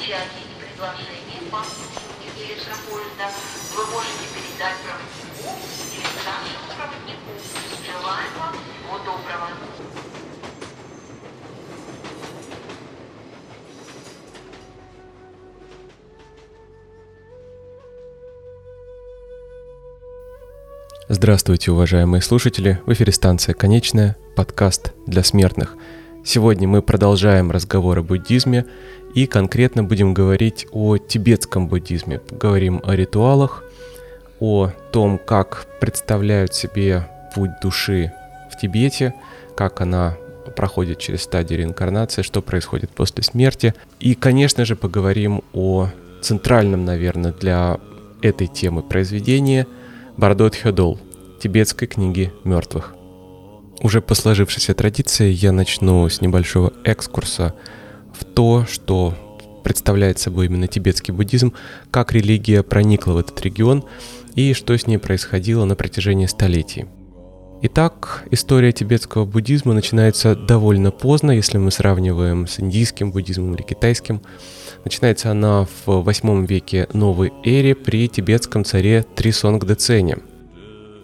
Замечания и предложения по обслуживанию электропоезда вы можете передать проводнику или старшему проводнику. Желаем вам всего доброго. Здравствуйте, уважаемые слушатели! В эфире станция «Конечная», подкаст для смертных. Сегодня мы продолжаем разговор о буддизме и конкретно будем говорить о тибетском буддизме. Говорим о ритуалах, о том, как представляют себе путь души в Тибете, как она проходит через стадии реинкарнации, что происходит после смерти. И, конечно же, поговорим о центральном, наверное, для этой темы произведении – Бардот Хёдол, тибетской книги мертвых. Уже по сложившейся традиции я начну с небольшого экскурса в то, что представляет собой именно тибетский буддизм, как религия проникла в этот регион и что с ней происходило на протяжении столетий. Итак, история тибетского буддизма начинается довольно поздно, если мы сравниваем с индийским буддизмом или китайским. Начинается она в 8 веке новой эре при тибетском царе Трисонгдецене.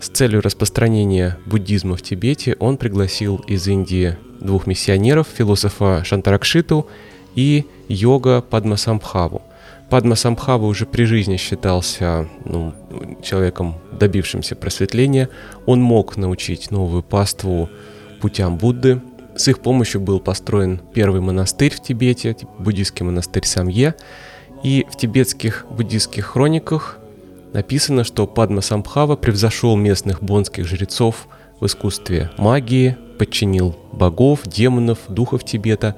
С целью распространения буддизма в Тибете он пригласил из Индии двух миссионеров, философа Шантаракшиту и йога Падмасамбхаву. Падмасамбхава уже при жизни считался ну, человеком, добившимся просветления. Он мог научить новую паству путям Будды, с их помощью был построен первый монастырь в Тибете, буддийский монастырь Самье. И в тибетских буддийских хрониках написано, что Падма Самбхава превзошел местных бонских жрецов в искусстве магии, подчинил богов, демонов, духов Тибета,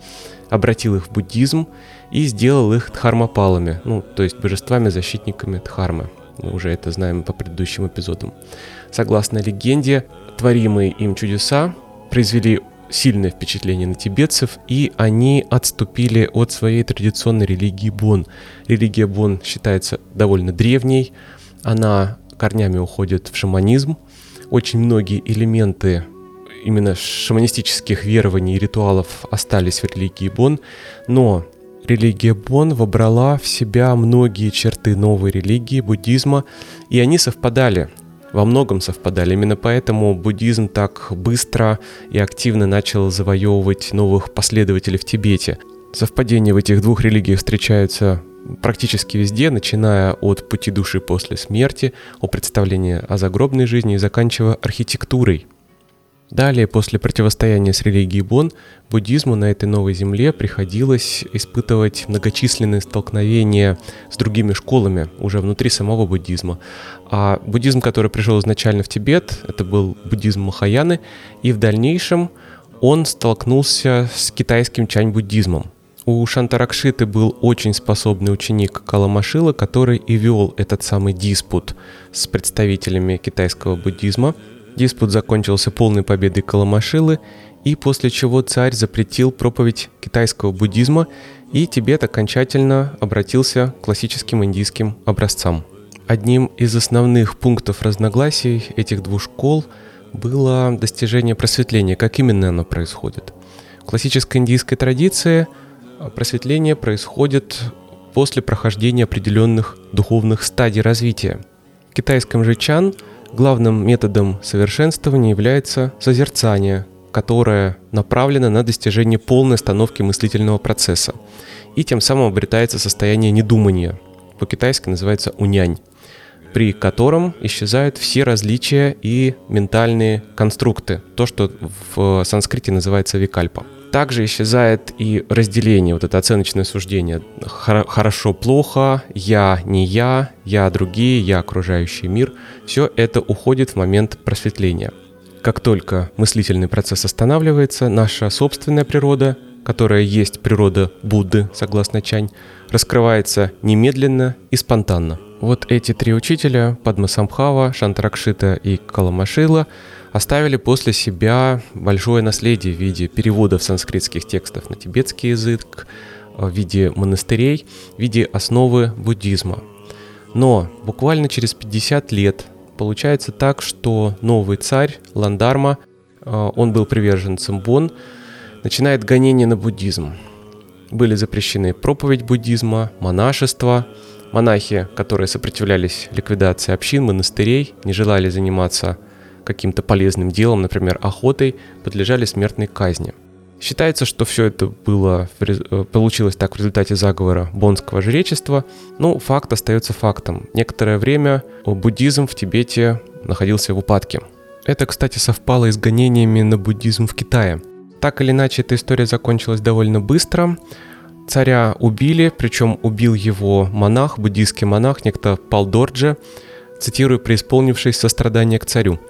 обратил их в буддизм и сделал их дхармапалами, ну, то есть божествами-защитниками Дхармы. Мы уже это знаем по предыдущим эпизодам. Согласно легенде, творимые им чудеса произвели сильное впечатление на тибетцев, и они отступили от своей традиционной религии Бон. Религия Бон считается довольно древней, она корнями уходит в шаманизм. Очень многие элементы именно шаманистических верований и ритуалов остались в религии Бон, но религия Бон вобрала в себя многие черты новой религии, буддизма, и они совпадали во многом совпадали. Именно поэтому буддизм так быстро и активно начал завоевывать новых последователей в Тибете. Совпадения в этих двух религиях встречаются практически везде, начиная от пути души после смерти, о представлении о загробной жизни и заканчивая архитектурой – Далее, после противостояния с религией Бон, буддизму на этой новой земле приходилось испытывать многочисленные столкновения с другими школами уже внутри самого буддизма. А буддизм, который пришел изначально в Тибет, это был буддизм Махаяны, и в дальнейшем он столкнулся с китайским чань-буддизмом. У Шантаракшиты был очень способный ученик Каламашила, который и вел этот самый диспут с представителями китайского буддизма – Диспут закончился полной победой Каламашилы, и после чего царь запретил проповедь китайского буддизма, и Тибет окончательно обратился к классическим индийским образцам. Одним из основных пунктов разногласий этих двух школ было достижение просветления. Как именно оно происходит? В классической индийской традиции просветление происходит после прохождения определенных духовных стадий развития. В китайском же чан – Главным методом совершенствования является созерцание, которое направлено на достижение полной остановки мыслительного процесса. И тем самым обретается состояние недумания. По-китайски называется унянь при котором исчезают все различия и ментальные конструкты, то, что в санскрите называется викальпа. Также исчезает и разделение, вот это оценочное суждение. Хорошо-плохо, я не я, я другие, я окружающий мир. Все это уходит в момент просветления. Как только мыслительный процесс останавливается, наша собственная природа, которая есть природа Будды, согласно Чань, раскрывается немедленно и спонтанно. Вот эти три учителя, Падмасамбхава, Шантракшита и Каламашила, оставили после себя большое наследие в виде переводов санскритских текстов на тибетский язык, в виде монастырей, в виде основы буддизма. Но буквально через 50 лет получается так, что новый царь Ландарма, э, он был приверженцем Бон, начинает гонение на буддизм. Были запрещены проповедь буддизма, монашество. Монахи, которые сопротивлялись ликвидации общин, монастырей, не желали заниматься каким-то полезным делом, например, охотой, подлежали смертной казни. Считается, что все это было, э, получилось так в результате заговора бонского жречества, но ну, факт остается фактом. Некоторое время буддизм в Тибете находился в упадке. Это, кстати, совпало и с гонениями на буддизм в Китае. Так или иначе, эта история закончилась довольно быстро. Царя убили, причем убил его монах, буддийский монах, некто Палдорджи, цитирую, преисполнившись сострадания к царю.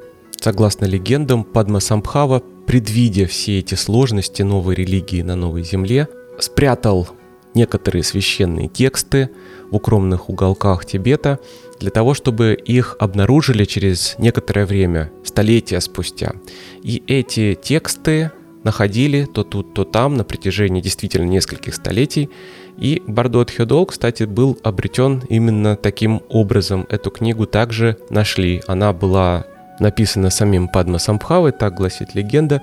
Согласно легендам, Падма Самбхава, предвидя все эти сложности новой религии на новой земле, спрятал некоторые священные тексты в укромных уголках Тибета для того, чтобы их обнаружили через некоторое время, столетия спустя. И эти тексты находили то тут, то там на протяжении действительно нескольких столетий. И Бардот Хёдол, кстати, был обретен именно таким образом. Эту книгу также нашли. Она была написана самим Падма Самбхавой, так гласит легенда.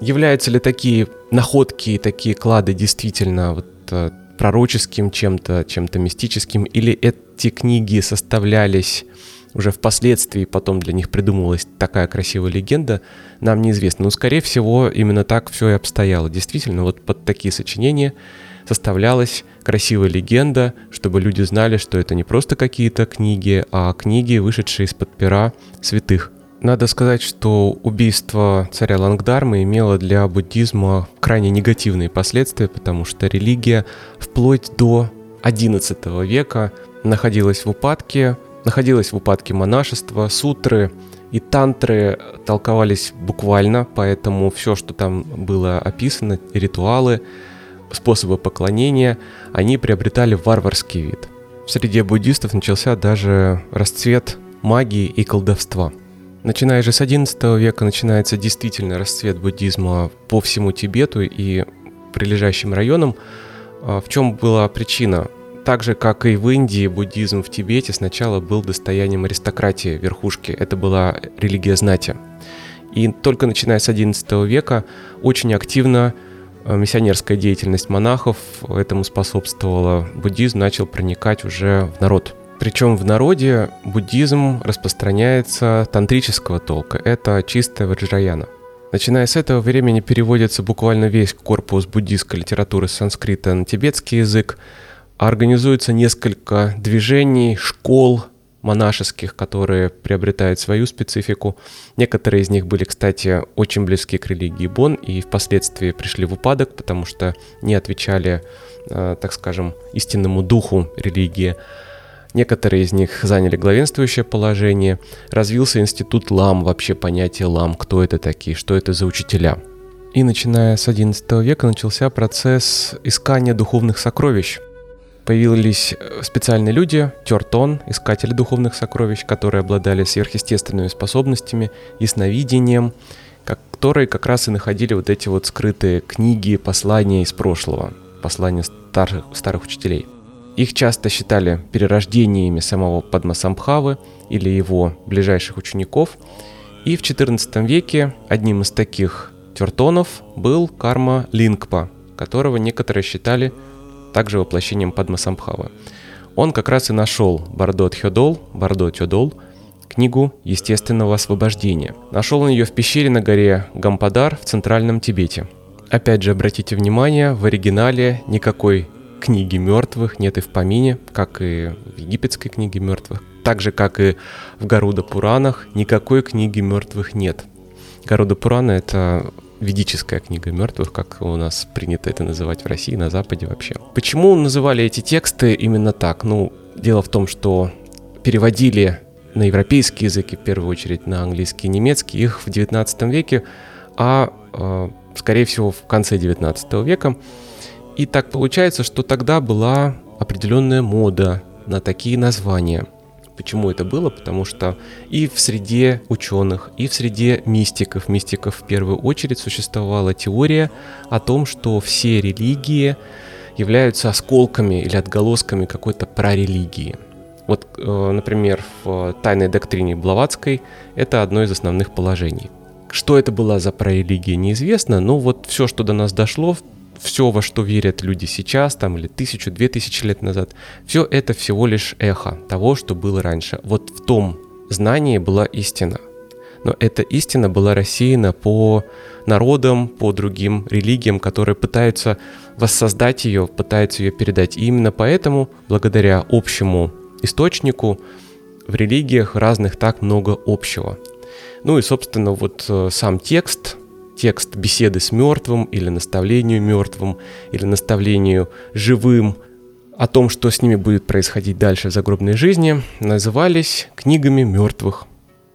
Являются ли такие находки, такие клады действительно вот, э, пророческим чем-то, чем-то мистическим, или эти книги составлялись уже впоследствии, потом для них придумывалась такая красивая легенда, нам неизвестно. Но, скорее всего, именно так все и обстояло. Действительно, вот под такие сочинения составлялась красивая легенда, чтобы люди знали, что это не просто какие-то книги, а книги, вышедшие из-под пера святых. Надо сказать, что убийство царя Лангдарма имело для буддизма крайне негативные последствия, потому что религия вплоть до XI века находилась в упадке, находилась в упадке монашества, сутры и тантры толковались буквально, поэтому все, что там было описано, ритуалы, способы поклонения, они приобретали варварский вид. В среде буддистов начался даже расцвет магии и колдовства – Начиная же с XI века начинается действительно расцвет буддизма по всему Тибету и прилежащим районам. А, в чем была причина? Так же, как и в Индии, буддизм в Тибете сначала был достоянием аристократии, верхушки. Это была религия знати. И только начиная с XI века очень активно а, миссионерская деятельность монахов этому способствовала. Буддизм начал проникать уже в народ – причем в народе буддизм распространяется тантрического толка. Это чистая ваджраяна. Начиная с этого времени переводится буквально весь корпус буддийской литературы с санскрита на тибетский язык. Организуется несколько движений, школ монашеских, которые приобретают свою специфику. Некоторые из них были, кстати, очень близки к религии Бон и впоследствии пришли в упадок, потому что не отвечали, э, так скажем, истинному духу религии. Некоторые из них заняли главенствующее положение. Развился институт лам, вообще понятие лам, кто это такие, что это за учителя. И начиная с XI века начался процесс искания духовных сокровищ. Появились э, специальные люди, тертон, искатели духовных сокровищ, которые обладали сверхъестественными способностями, ясновидением, которые как раз и находили вот эти вот скрытые книги, послания из прошлого, послания старых, старых учителей – их часто считали перерождениями самого Падмасамбхавы или его ближайших учеников. И в XIV веке одним из таких тертонов был Карма Лингпа, которого некоторые считали также воплощением Падмасамбхавы. Он как раз и нашел Бардо Тхёдол, Бардо Тёдол, книгу естественного освобождения. Нашел он ее в пещере на горе Гампадар в центральном Тибете. Опять же, обратите внимание, в оригинале никакой книги мертвых нет и в помине, как и в египетской книге мертвых. Так же, как и в Гаруда Пуранах, никакой книги мертвых нет. Гаруда Пурана — это ведическая книга мертвых, как у нас принято это называть в России, на Западе вообще. Почему называли эти тексты именно так? Ну, дело в том, что переводили на европейский язык, и в первую очередь на английский и немецкий, их в 19 веке, а, э, скорее всего, в конце 19 века и так получается, что тогда была определенная мода на такие названия. Почему это было? Потому что и в среде ученых, и в среде мистиков, мистиков в первую очередь существовала теория о том, что все религии являются осколками или отголосками какой-то прорелигии. Вот, э, например, в «Тайной доктрине Блаватской» это одно из основных положений. Что это была за прорелигия, неизвестно, но вот все, что до нас дошло, все, во что верят люди сейчас, там, или тысячу, две тысячи лет назад, все это всего лишь эхо того, что было раньше. Вот в том знании была истина. Но эта истина была рассеяна по народам, по другим религиям, которые пытаются воссоздать ее, пытаются ее передать. И именно поэтому, благодаря общему источнику, в религиях разных так много общего. Ну и, собственно, вот э, сам текст, текст беседы с мертвым или наставлению мертвым, или наставлению живым о том, что с ними будет происходить дальше в загробной жизни, назывались книгами мертвых.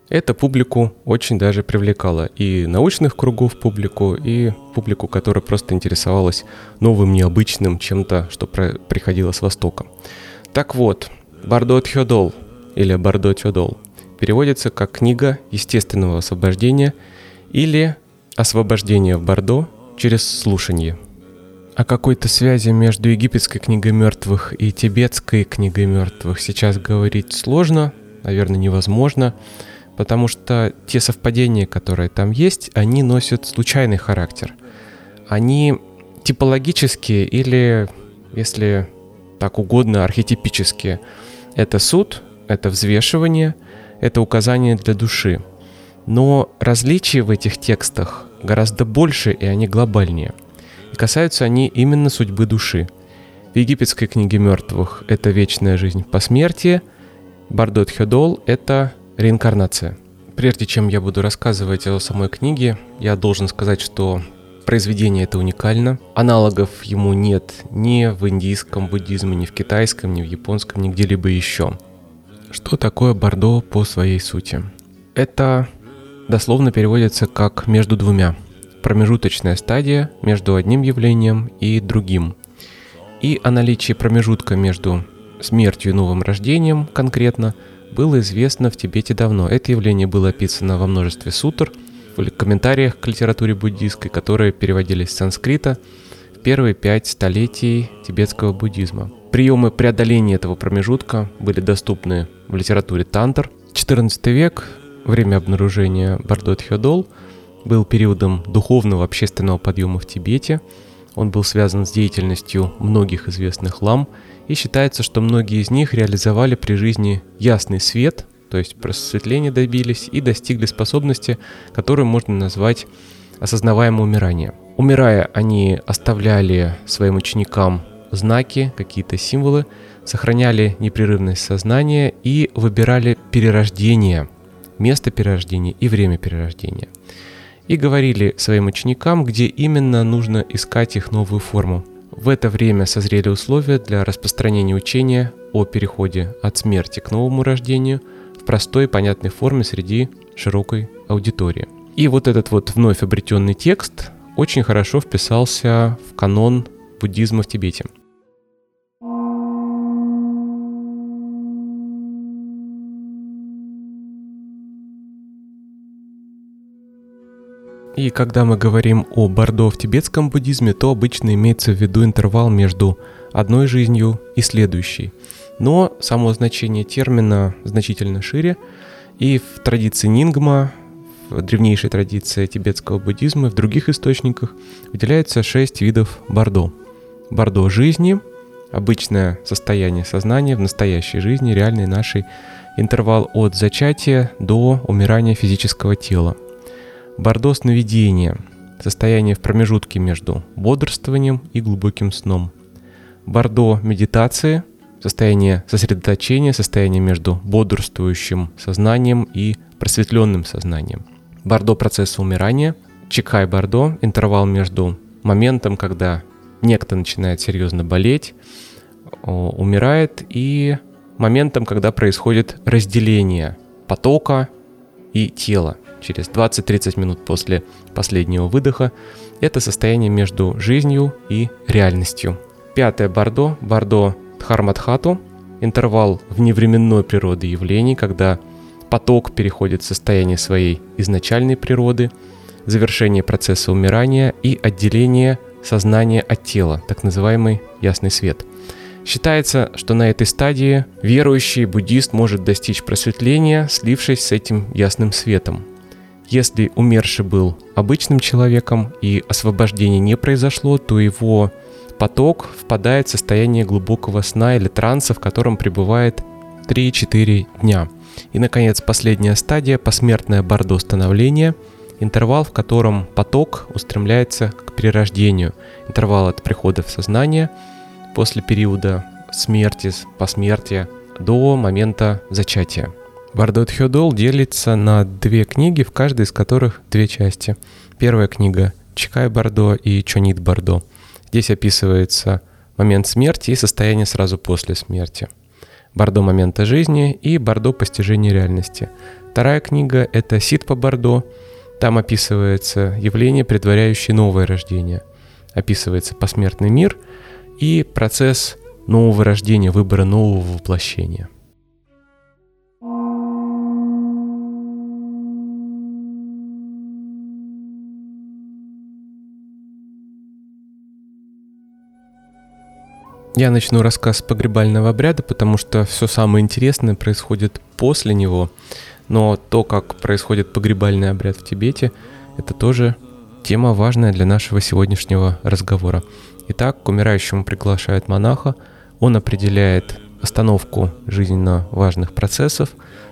Это публику очень даже привлекало. И научных кругов публику, и публику, которая просто интересовалась новым, необычным чем-то, что приходило с Востока. Так вот, Бардо Тхёдол или Бардо Тхёдол переводится как «Книга естественного освобождения» или «Освобождение в Бордо через слушание». О какой-то связи между египетской книгой мертвых и тибетской книгой мертвых сейчас говорить сложно, наверное, невозможно, потому что те совпадения, которые там есть, они носят случайный характер. Они типологические или, если так угодно, архетипические. Это суд, это взвешивание, это указание для души. Но различия в этих текстах гораздо больше, и они глобальнее – и касаются они именно судьбы души. В египетской книге мертвых это вечная жизнь по смерти, Бардот Хедол — это реинкарнация. Прежде чем я буду рассказывать о самой книге, я должен сказать, что произведение это уникально. Аналогов ему нет ни в индийском буддизме, ни в китайском, ни в японском, ни где-либо еще. Что такое Бардо по своей сути? Это дословно переводится как «между двумя» промежуточная стадия между одним явлением и другим. И о наличии промежутка между смертью и новым рождением конкретно было известно в Тибете давно. Это явление было описано во множестве сутр, в комментариях к литературе буддийской, которые переводились с санскрита в первые пять столетий тибетского буддизма. Приемы преодоления этого промежутка были доступны в литературе тантр. 14 век, время обнаружения Бардот Хёдол – был периодом духовного общественного подъема в Тибете. Он был связан с деятельностью многих известных лам, и считается, что многие из них реализовали при жизни ясный свет, то есть просветления добились и достигли способности, которую можно назвать осознаваемое умирание. Умирая, они оставляли своим ученикам знаки, какие-то символы, сохраняли непрерывность сознания и выбирали перерождение, место перерождения и время перерождения – и говорили своим ученикам, где именно нужно искать их новую форму. В это время созрели условия для распространения учения о переходе от смерти к новому рождению в простой и понятной форме среди широкой аудитории. И вот этот вот вновь обретенный текст очень хорошо вписался в канон буддизма в Тибете. И когда мы говорим о Бордо в тибетском буддизме, то обычно имеется в виду интервал между одной жизнью и следующей. Но само значение термина значительно шире, и в традиции Нингма, в древнейшей традиции тибетского буддизма, в других источниках выделяется шесть видов Бордо. Бордо жизни, обычное состояние сознания в настоящей жизни, реальной нашей, интервал от зачатия до умирания физического тела – Бордо сновидения – состояние в промежутке между бодрствованием и глубоким сном. Бордо медитации – состояние сосредоточения, состояние между бодрствующим сознанием и просветленным сознанием. Бордо процесса умирания – Чикай Бордо – интервал между моментом, когда некто начинает серьезно болеть, умирает, и моментом, когда происходит разделение потока и тела – через 20-30 минут после последнего выдоха, это состояние между жизнью и реальностью. Пятое Бордо, Бордо Дхарматхату, интервал вневременной природы явлений, когда поток переходит в состояние своей изначальной природы, завершение процесса умирания и отделение сознания от тела, так называемый ясный свет. Считается, что на этой стадии верующий буддист может достичь просветления, слившись с этим ясным светом. Если умерший был обычным человеком и освобождение не произошло, то его поток впадает в состояние глубокого сна или транса, в котором пребывает 3-4 дня. И, наконец, последняя стадия – посмертное бордо становления, интервал, в котором поток устремляется к перерождению. Интервал от прихода в сознание – после периода смерти, посмертия до момента зачатия. Бардот Хёдол делится на две книги, в каждой из которых две части. Первая книга Чикай Бардо и Чонит Бардо. Здесь описывается момент смерти и состояние сразу после смерти. Бардо момента жизни и Бардо постижения реальности. Вторая книга — это Ситпа Бардо. Там описывается явление, предваряющее новое рождение. Описывается посмертный мир — и процесс нового рождения, выбора нового воплощения. Я начну рассказ погребального обряда, потому что все самое интересное происходит после него. Но то, как происходит погребальный обряд в Тибете, это тоже тема важная для нашего сегодняшнего разговора. Итак, к умирающему приглашают монаха, он определяет остановку жизненно важных процессов,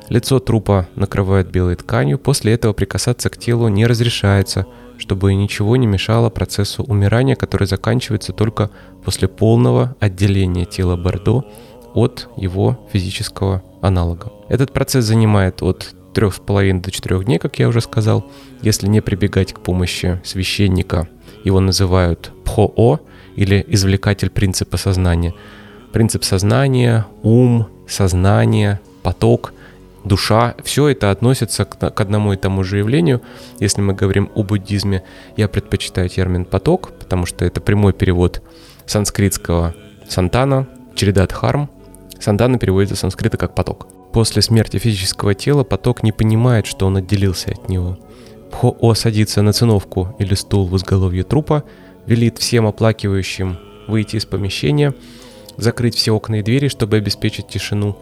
лицо трупа накрывают белой тканью, после этого прикасаться к телу не разрешается, чтобы ничего не мешало процессу умирания, который заканчивается только после полного отделения тела Бордо от его физического аналога. Этот процесс занимает от 3,5 до 4 дней, как я уже сказал, если не прибегать к помощи священника. Его называют пхоо, или извлекатель принципа сознания. Принцип сознания, ум, сознание, поток, душа, все это относится к, к одному и тому же явлению. Если мы говорим о буддизме, я предпочитаю термин поток, потому что это прямой перевод санскритского сантана, череда дхарм. Сантана переводится с санскрита как поток. После смерти физического тела поток не понимает, что он отделился от него. Пхо садится на циновку или стул в изголовье трупа велит всем оплакивающим выйти из помещения, закрыть все окна и двери, чтобы обеспечить тишину.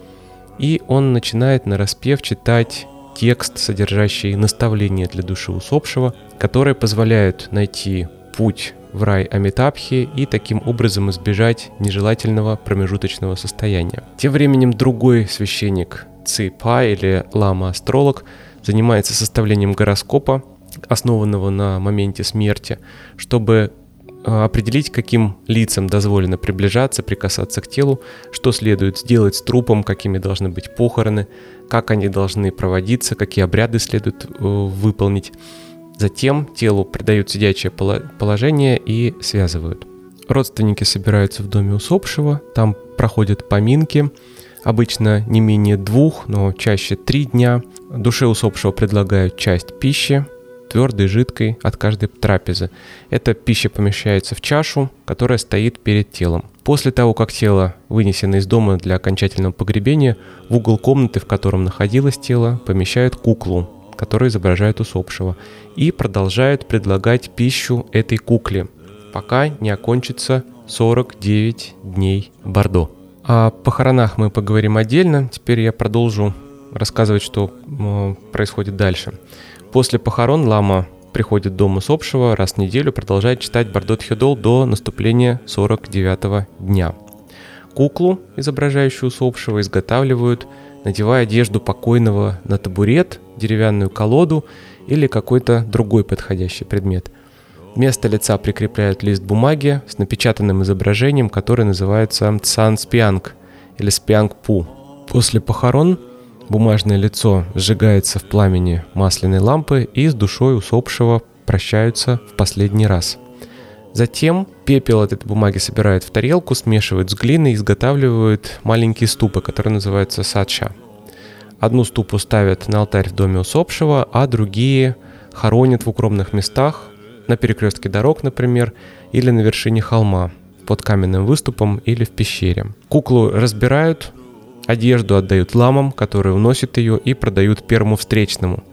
И он начинает на распев читать текст, содержащий наставления для души усопшего, которые позволяют найти путь в рай Амитабхи и таким образом избежать нежелательного промежуточного состояния. Тем временем другой священник Ципа или лама-астролог занимается составлением гороскопа, основанного на моменте смерти, чтобы определить, каким лицам дозволено приближаться, прикасаться к телу, что следует сделать с трупом, какими должны быть похороны, как они должны проводиться, какие обряды следует э, выполнить. Затем телу придают сидячее положение и связывают. Родственники собираются в доме усопшего, там проходят поминки, обычно не менее двух, но чаще три дня. Душе усопшего предлагают часть пищи, твердой, жидкой от каждой трапезы. Эта пища помещается в чашу, которая стоит перед телом. После того, как тело вынесено из дома для окончательного погребения, в угол комнаты, в котором находилось тело, помещают куклу, которая изображает усопшего, и продолжают предлагать пищу этой кукле, пока не окончится 49 дней Бордо. О похоронах мы поговорим отдельно. Теперь я продолжу рассказывать, что происходит дальше. После похорон лама приходит дом усопшего раз в неделю, продолжает читать Бардот Хедол до наступления 49 дня. Куклу, изображающую усопшего, изготавливают, надевая одежду покойного на табурет, деревянную колоду или какой-то другой подходящий предмет. Вместо лица прикрепляют лист бумаги с напечатанным изображением, который называется Цан Спианг или Спианг Пу. После похорон Бумажное лицо сжигается в пламени масляной лампы и с душой усопшего прощаются в последний раз. Затем пепел от этой бумаги собирают в тарелку, смешивают с глиной и изготавливают маленькие ступы, которые называются садча. Одну ступу ставят на алтарь в доме усопшего, а другие хоронят в укромных местах, на перекрестке дорог, например, или на вершине холма, под каменным выступом или в пещере. Куклу разбирают, Одежду отдают ламам, которые уносят ее и продают первому встречному.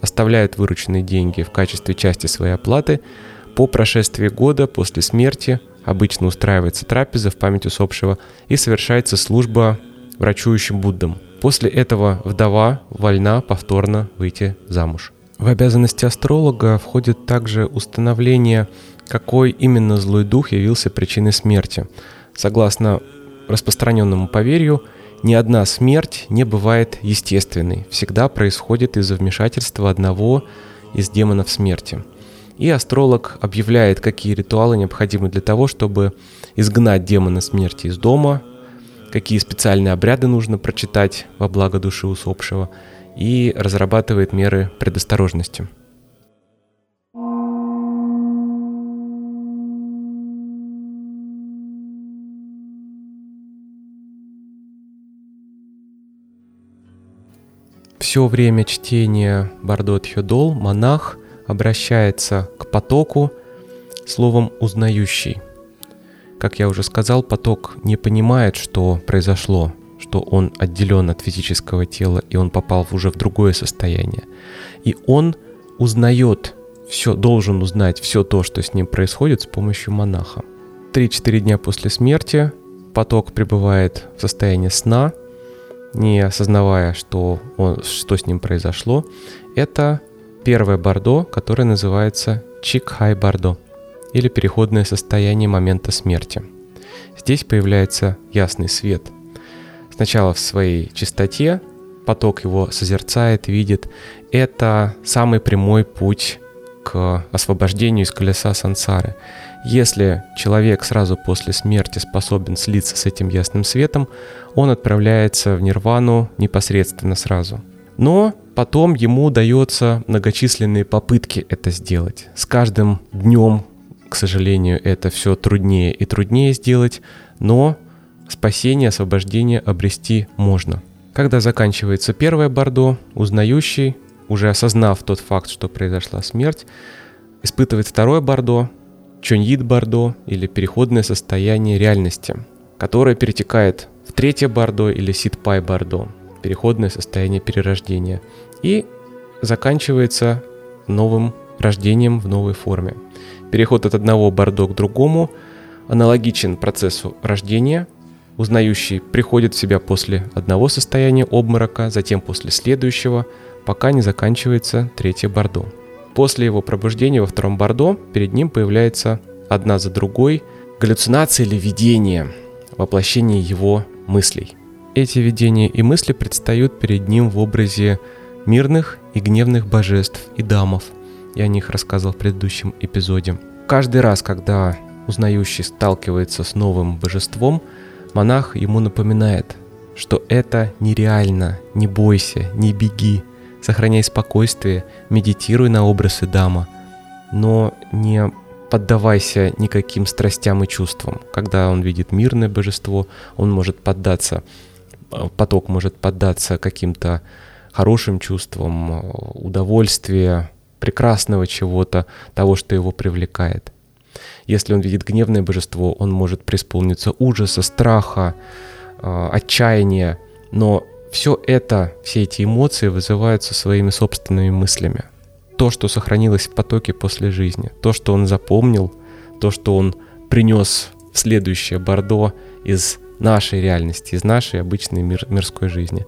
Оставляют вырученные деньги в качестве части своей оплаты. По прошествии года после смерти обычно устраивается трапеза в память усопшего и совершается служба врачующим Буддам. После этого вдова вольна повторно выйти замуж. В обязанности астролога входит также установление, какой именно злой дух явился причиной смерти. Согласно распространенному поверью, ни одна смерть не бывает естественной, всегда происходит из-за вмешательства одного из демонов смерти. И астролог объявляет, какие ритуалы необходимы для того, чтобы изгнать демона смерти из дома, какие специальные обряды нужно прочитать во благо души усопшего, и разрабатывает меры предосторожности. Все время чтения Бардо Тхёдол монах обращается к потоку словом «узнающий». Как я уже сказал, поток не понимает, что произошло, что он отделен от физического тела, и он попал уже в другое состояние. И он узнает все, должен узнать все то, что с ним происходит с помощью монаха. Три-четыре дня после смерти поток пребывает в состоянии сна – не осознавая, что, он, что с ним произошло, это первое бордо, которое называется Чикхай бордо или переходное состояние момента смерти. Здесь появляется ясный свет. Сначала в своей чистоте, поток его созерцает, видит. Это самый прямой путь к освобождению из колеса сансары. Если человек сразу после смерти способен слиться с этим ясным светом, он отправляется в нирвану непосредственно сразу. Но потом ему дается многочисленные попытки это сделать. С каждым днем, к сожалению, это все труднее и труднее сделать, но спасение, освобождение обрести можно. Когда заканчивается первое бордо, узнающий уже осознав тот факт, что произошла смерть, испытывает второе бордо, чоньид бордо или переходное состояние реальности, которое перетекает в третье бордо или ситпай бордо, переходное состояние перерождения, и заканчивается новым рождением в новой форме. Переход от одного бордо к другому аналогичен процессу рождения. Узнающий приходит в себя после одного состояния обморока, затем после следующего – пока не заканчивается третье бордо. После его пробуждения во втором бордо перед ним появляется одна за другой галлюцинации или видения, воплощение его мыслей. Эти видения и мысли предстают перед ним в образе мирных и гневных божеств и дамов. Я о них рассказывал в предыдущем эпизоде. Каждый раз, когда узнающий сталкивается с новым божеством, монах ему напоминает, что это нереально, не бойся, не беги, Сохраняй спокойствие, медитируй на образы Дама, но не поддавайся никаким страстям и чувствам. Когда он видит мирное божество, он может поддаться, поток может поддаться каким-то хорошим чувствам, удовольствия, прекрасного чего-то, того, что его привлекает. Если он видит гневное божество, он может преисполниться ужаса, страха, а, отчаяния, но все это, все эти эмоции вызываются своими собственными мыслями. То, что сохранилось в потоке после жизни, то, что он запомнил, то, что он принес в следующее Бордо из нашей реальности, из нашей обычной мир, мирской жизни.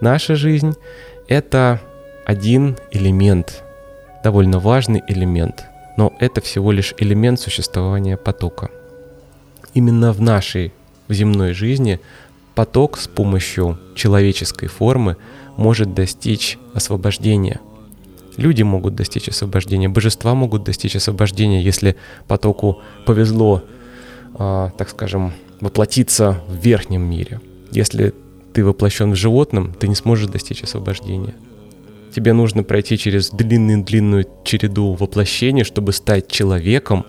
Наша жизнь — это один элемент, довольно важный элемент, но это всего лишь элемент существования потока. Именно в нашей в земной жизни поток с помощью человеческой формы может достичь освобождения. Люди могут достичь освобождения, божества могут достичь освобождения, если потоку повезло, э, так скажем, воплотиться в верхнем мире. Если ты воплощен в животном, ты не сможешь достичь освобождения. Тебе нужно пройти через длинную-длинную череду воплощений, чтобы стать человеком,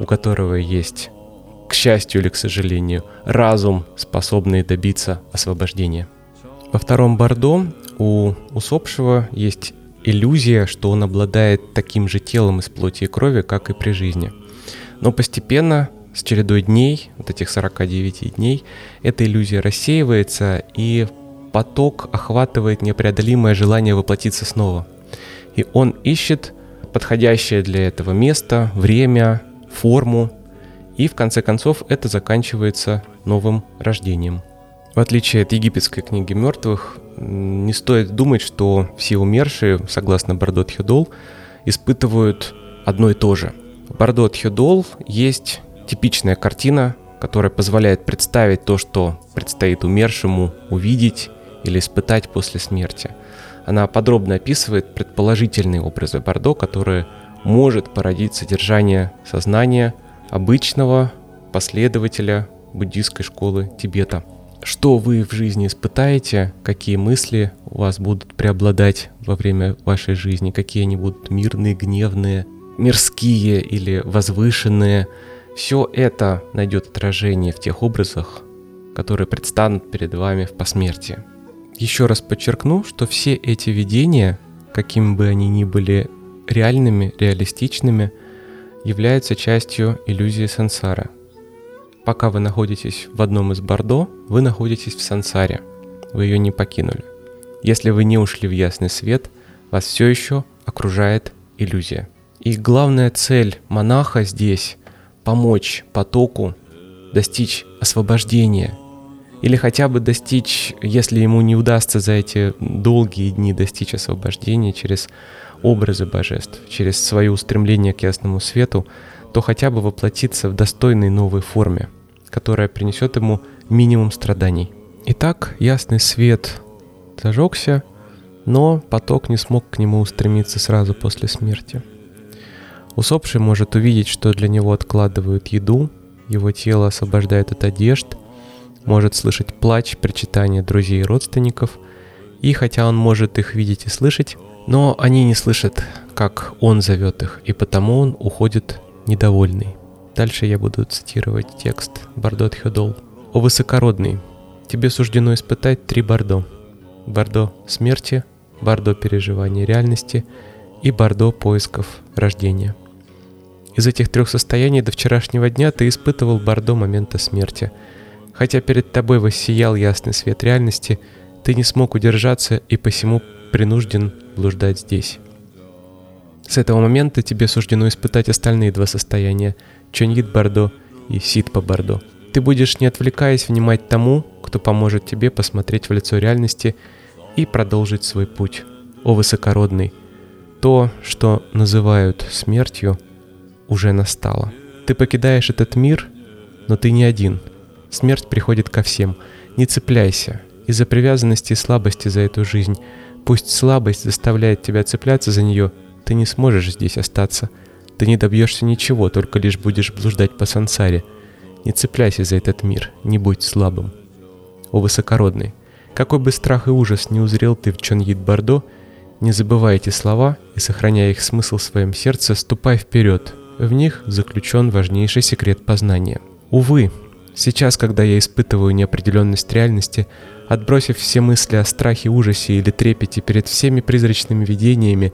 у которого есть к счастью или к сожалению, разум, способный добиться освобождения. Во втором Бордо у усопшего есть иллюзия, что он обладает таким же телом из плоти и крови, как и при жизни. Но постепенно, с чередой дней, вот этих 49 дней, эта иллюзия рассеивается, и поток охватывает непреодолимое желание воплотиться снова. И он ищет подходящее для этого место, время, форму, И в конце концов это заканчивается новым рождением. В отличие от египетской книги мертвых, не стоит думать, что все умершие, согласно Бардот Хюдол, испытывают одно и то же. В Бардот Хюдол есть типичная картина, которая позволяет представить то, что предстоит умершему увидеть или испытать после смерти. Она подробно описывает предположительные образы Бордо, которые может породить содержание сознания обычного последователя буддийской школы Тибета – что вы в жизни испытаете, какие мысли у вас будут преобладать во время вашей жизни, какие они будут мирные, гневные, мирские или возвышенные. Все это найдет отражение в тех образах, которые предстанут перед вами в посмертии. Еще раз подчеркну, что все эти видения, какими бы они ни были реальными, реалистичными, являются частью иллюзии сансары – Пока вы находитесь в одном из Бордо, вы находитесь в сансаре. Вы ее не покинули. Если вы не ушли в ясный свет, вас все еще окружает иллюзия. И главная цель монаха здесь – помочь потоку достичь освобождения. Или хотя бы достичь, если ему не удастся за эти долгие дни достичь освобождения через образы божеств, через свое устремление к ясному свету, то хотя бы воплотиться в достойной новой форме, которая принесет ему минимум страданий. Итак, ясный свет зажегся, но поток не смог к нему устремиться сразу после смерти. Усопший может увидеть, что для него откладывают еду, его тело освобождает от одежд, может слышать плач, причитания друзей и родственников, и хотя он может их видеть и слышать, но они не слышат, как он зовет их, и потому он уходит недовольный. Дальше я буду цитировать текст Бардот Хедол. «О высокородный, тебе суждено испытать три Бардо. Бардо смерти, Бардо переживания реальности и Бардо поисков рождения. Из этих трех состояний до вчерашнего дня ты испытывал Бардо момента смерти. Хотя перед тобой воссиял ясный свет реальности, ты не смог удержаться и посему принужден блуждать здесь. С этого момента тебе суждено испытать остальные два состояния – Чоньит Бардо и Ситпа Бардо. Ты будешь, не отвлекаясь, внимать тому, кто поможет тебе посмотреть в лицо реальности и продолжить свой путь. О высокородный! То, что называют смертью, уже настало. Ты покидаешь этот мир, но ты не один. Смерть приходит ко всем. Не цепляйся. Из-за привязанности и слабости за эту жизнь. Пусть слабость заставляет тебя цепляться за нее – ты не сможешь здесь остаться. Ты не добьешься ничего, только лишь будешь блуждать по сансаре. Не цепляйся за этот мир, не будь слабым. О высокородный, какой бы страх и ужас не узрел ты в Чоньит Бардо, не забывай эти слова и, сохраняя их смысл в своем сердце, ступай вперед. В них заключен важнейший секрет познания. Увы, сейчас, когда я испытываю неопределенность реальности, отбросив все мысли о страхе, ужасе или трепете перед всеми призрачными видениями,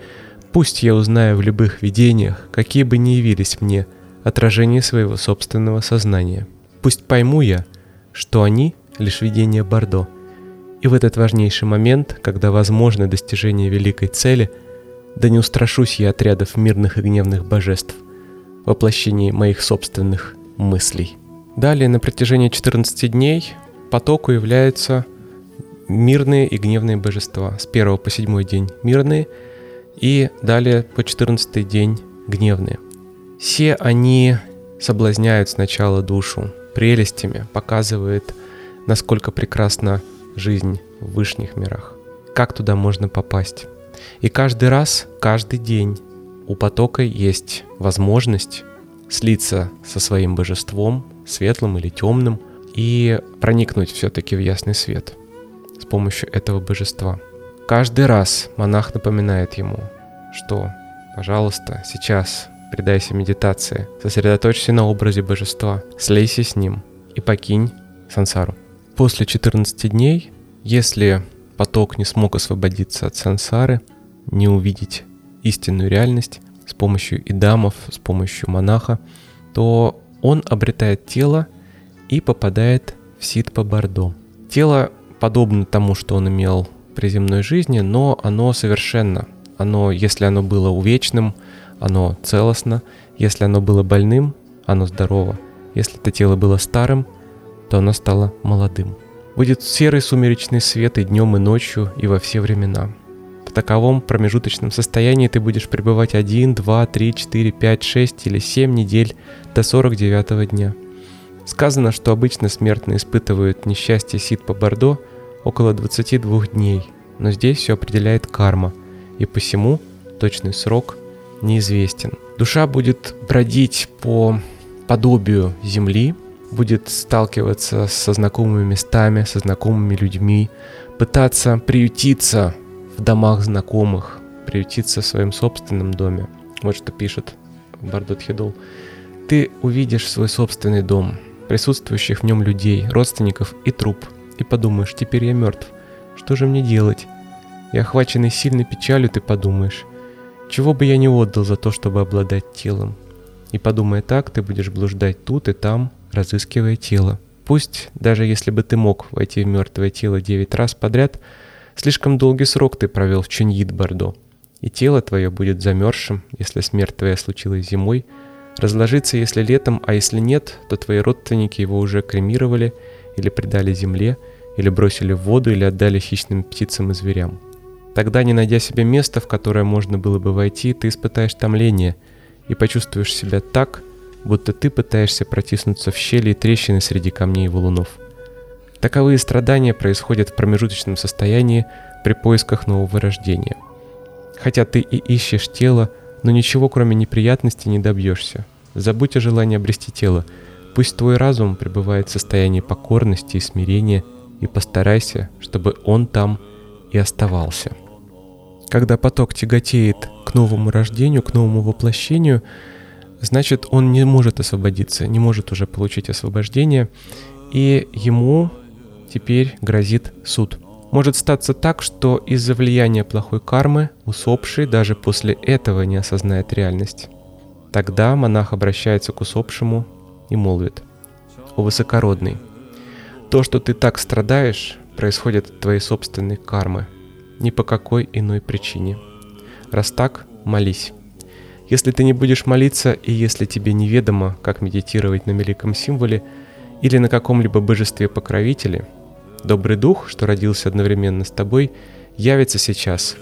Пусть я узнаю в любых видениях, какие бы ни явились мне, отражение своего собственного сознания. Пусть пойму я, что они — лишь видения Бордо. И в этот важнейший момент, когда возможно достижение великой цели, да не устрашусь я отрядов мирных и гневных божеств, воплощении моих собственных мыслей. Далее, на протяжении 14 дней, потоку являются мирные и гневные божества. С 1 по 7 день мирные — и далее по 14 день гневные. Все они соблазняют сначала душу прелестями, показывает, насколько прекрасна жизнь в высших мирах, как туда можно попасть. И каждый раз, каждый день у потока есть возможность слиться со своим божеством, светлым или темным, и проникнуть все-таки в ясный свет с помощью этого божества. Каждый раз монах напоминает ему, что, пожалуйста, сейчас предайся медитации, сосредоточься на образе божества, слейся с ним и покинь сансару. После 14 дней, если поток не смог освободиться от сансары, не увидеть истинную реальность с помощью идамов, с помощью монаха, то он обретает тело и попадает в ситпа Бардо. Тело подобно тому, что он имел при земной жизни, но оно совершенно. Оно, если оно было увечным, оно целостно. Если оно было больным, оно здорово. Если это тело было старым, то оно стало молодым. Будет серый сумеречный свет и днем, и ночью, и во все времена. Таковом промежуточном состоянии ты будешь пребывать 1, 2, 3, 4, 5, 6 или 7 недель до 49 дня. Сказано, что обычно смертные испытывают несчастье сит по Бордо около 22 дней, но здесь все определяет карма, и посему точный срок неизвестен. Душа будет бродить по подобию земли, будет сталкиваться со знакомыми местами, со знакомыми людьми, пытаться приютиться в домах знакомых, приютиться в своем собственном доме. Вот что пишет Бардот Хидул. Ты увидишь свой собственный дом, присутствующих в нем людей, родственников и труп, и подумаешь, теперь я мертв. Что же мне делать? И охваченный сильной печалью ты подумаешь, чего бы я не отдал за то, чтобы обладать телом. И подумая так, ты будешь блуждать тут и там, разыскивая тело. Пусть, даже если бы ты мог войти в мертвое тело девять раз подряд, слишком долгий срок ты провел в Чуньид Бордо, и тело твое будет замерзшим, если смерть твоя случилась зимой, разложится, если летом, а если нет, то твои родственники его уже кремировали или предали земле, или бросили в воду, или отдали хищным птицам и зверям. Тогда, не найдя себе места, в которое можно было бы войти, ты испытаешь томление и почувствуешь себя так, будто ты пытаешься протиснуться в щели и трещины среди камней и валунов. Таковые страдания происходят в промежуточном состоянии при поисках нового рождения. Хотя ты и ищешь тело, но ничего кроме неприятностей не добьешься. Забудь о желании обрести тело. Пусть твой разум пребывает в состоянии покорности и смирения, и постарайся, чтобы он там и оставался. Когда поток тяготеет к новому рождению, к новому воплощению – значит, он не может освободиться, не может уже получить освобождение, и ему теперь грозит суд. Может статься так, что из-за влияния плохой кармы усопший даже после этого не осознает реальность. Тогда монах обращается к усопшему и молвит. «О высокородный, то, что ты так страдаешь, происходит от твоей собственной кармы, ни по какой иной причине. Раз так, молись». Если ты не будешь молиться, и если тебе неведомо, как медитировать на великом символе или на каком-либо божестве-покровителе, добрый дух, что родился одновременно с тобой, явится сейчас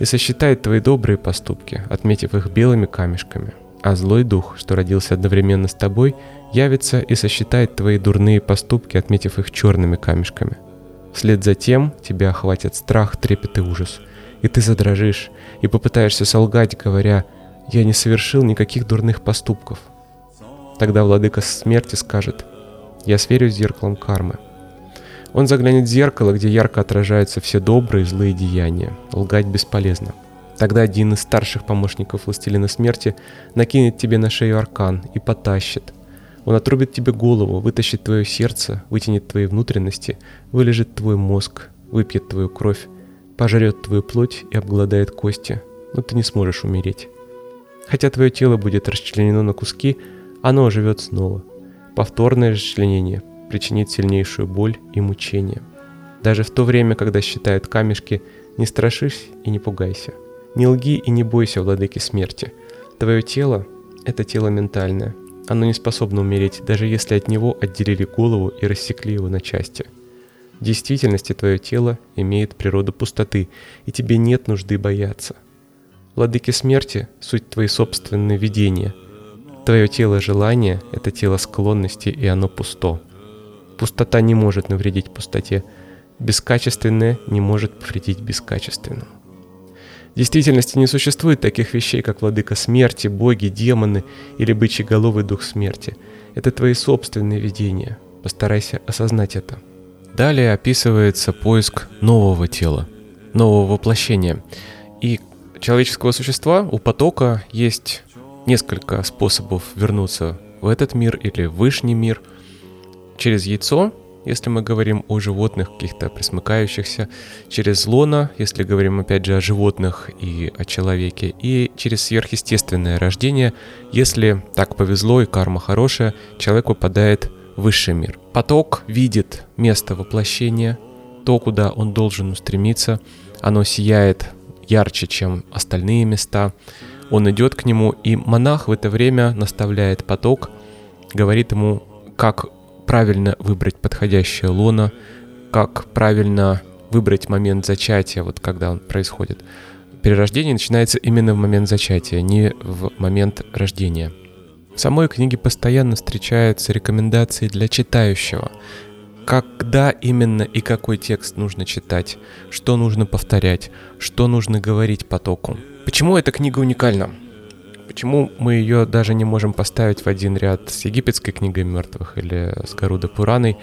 и сосчитает твои добрые поступки, отметив их белыми камешками. А злой дух, что родился одновременно с тобой, явится и сосчитает твои дурные поступки, отметив их черными камешками. Вслед за тем тебя охватит страх, трепет и ужас, и ты задрожишь и попытаешься солгать, говоря – я не совершил никаких дурных поступков. Тогда владыка смерти скажет, я сверюсь с зеркалом кармы. Он заглянет в зеркало, где ярко отражаются все добрые и злые деяния. Лгать бесполезно. Тогда один из старших помощников властелина смерти накинет тебе на шею аркан и потащит. Он отрубит тебе голову, вытащит твое сердце, вытянет твои внутренности, вылежит твой мозг, выпьет твою кровь, пожрет твою плоть и обгладает кости, но ты не сможешь умереть. Хотя твое тело будет расчленено на куски, оно оживет снова. Повторное расчленение причинит сильнейшую боль и мучение. Даже в то время, когда считают камешки, не страшись и не пугайся. Не лги и не бойся владыки смерти. Твое тело – это тело ментальное. Оно не способно умереть, даже если от него отделили голову и рассекли его на части. В действительности твое тело имеет природу пустоты, и тебе нет нужды бояться – Владыки смерти – суть твои собственные видения. Твое тело желания – это тело склонности, и оно пусто. Пустота не может навредить пустоте. Бескачественное не может повредить бескачественному. В действительности не существует таких вещей, как владыка смерти, боги, демоны или бычий-головый дух смерти. Это твои собственные видения. Постарайся осознать это. Далее описывается поиск нового тела, нового воплощения. И человеческого существа у потока есть несколько способов вернуться в этот мир или в вышний мир. Через яйцо, если мы говорим о животных, каких-то присмыкающихся, через лона, если говорим опять же о животных и о человеке, и через сверхъестественное рождение, если так повезло и карма хорошая, человек попадает в высший мир. Поток видит место воплощения, то, куда он должен устремиться, оно сияет ярче, чем остальные места. Он идет к нему, и монах в это время наставляет поток говорит ему, как правильно выбрать подходящее лоно, как правильно выбрать момент зачатия, вот когда он происходит. Перерождение начинается именно в момент зачатия, не в момент рождения. В самой книге постоянно встречаются рекомендации для читающего. Когда именно и какой текст нужно читать, что нужно повторять, что нужно говорить потоку. Почему эта книга уникальна? Почему мы ее даже не можем поставить в один ряд с египетской книгой мертвых или с Гаруда Пураной?